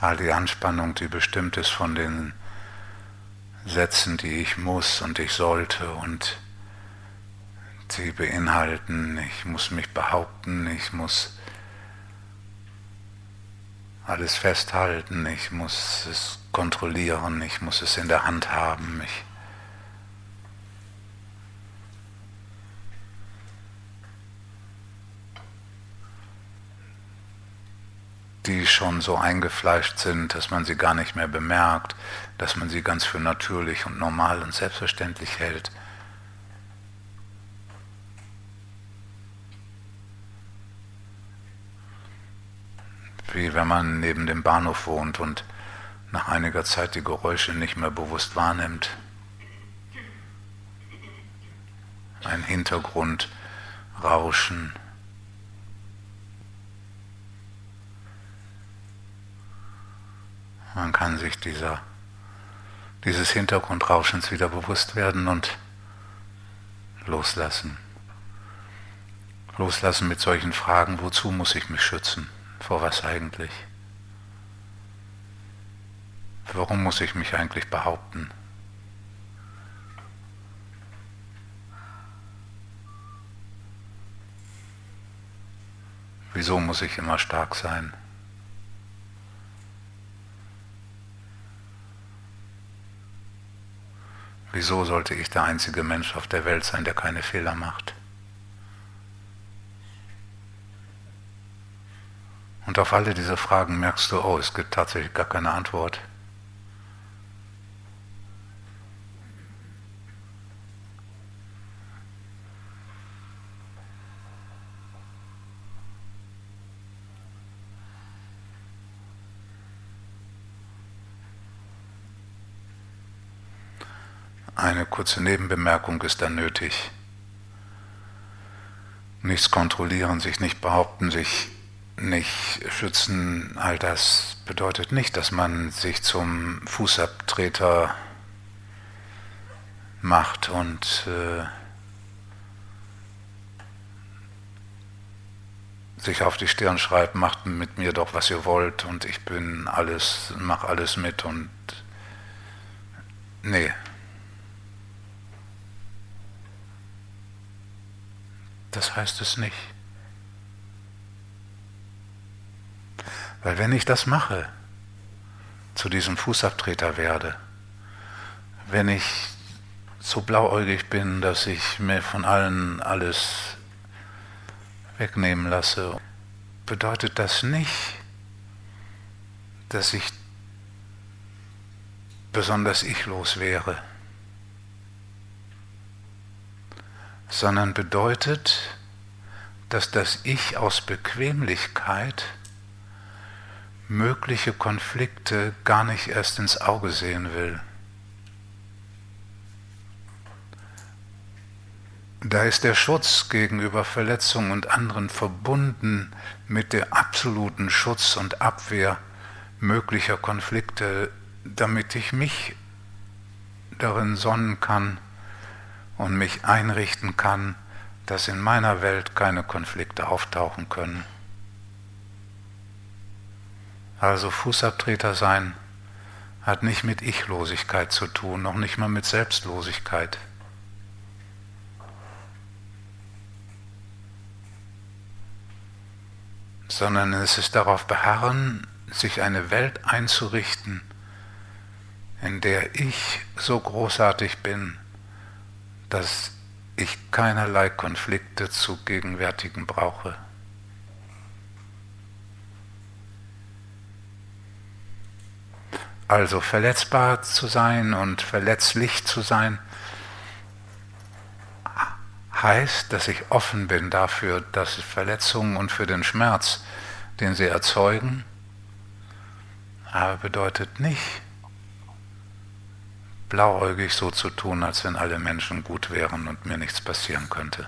all die Anspannung, die bestimmt ist von den Sätzen, die ich muss und ich sollte und sie beinhalten, ich muss mich behaupten, ich muss alles festhalten, ich muss es kontrollieren, ich muss es in der Hand haben. Ich die schon so eingefleischt sind, dass man sie gar nicht mehr bemerkt, dass man sie ganz für natürlich und normal und selbstverständlich hält. Wie wenn man neben dem Bahnhof wohnt und nach einiger Zeit die Geräusche nicht mehr bewusst wahrnimmt. Ein Hintergrundrauschen. Man kann sich dieser, dieses Hintergrundrauschens wieder bewusst werden und loslassen. Loslassen mit solchen Fragen, wozu muss ich mich schützen? Vor was eigentlich? Warum muss ich mich eigentlich behaupten? Wieso muss ich immer stark sein? Wieso sollte ich der einzige Mensch auf der Welt sein, der keine Fehler macht? Und auf alle diese Fragen merkst du, oh, es gibt tatsächlich gar keine Antwort. Eine kurze Nebenbemerkung ist da nötig. Nichts kontrollieren, sich nicht behaupten, sich nicht schützen, all das bedeutet nicht, dass man sich zum Fußabtreter macht und äh, sich auf die Stirn schreibt, macht mit mir doch, was ihr wollt und ich bin alles, mach alles mit und nee, Das heißt es nicht. Weil wenn ich das mache, zu diesem Fußabtreter werde, wenn ich so blauäugig bin, dass ich mir von allen alles wegnehmen lasse, bedeutet das nicht, dass ich besonders ichlos wäre. Sondern bedeutet, dass das Ich aus Bequemlichkeit mögliche Konflikte gar nicht erst ins Auge sehen will. Da ist der Schutz gegenüber Verletzungen und anderen verbunden mit der absoluten Schutz und Abwehr möglicher Konflikte, damit ich mich darin sonnen kann, und mich einrichten kann, dass in meiner Welt keine Konflikte auftauchen können. Also Fußabtreter sein hat nicht mit Ichlosigkeit zu tun, noch nicht mal mit Selbstlosigkeit. sondern es ist darauf beharren, sich eine Welt einzurichten, in der ich so großartig bin, dass ich keinerlei Konflikte zu gegenwärtigen brauche. Also verletzbar zu sein und verletzlich zu sein, heißt, dass ich offen bin dafür, dass Verletzungen und für den Schmerz, den sie erzeugen, aber bedeutet nicht, blauäugig so zu tun, als wenn alle Menschen gut wären und mir nichts passieren könnte.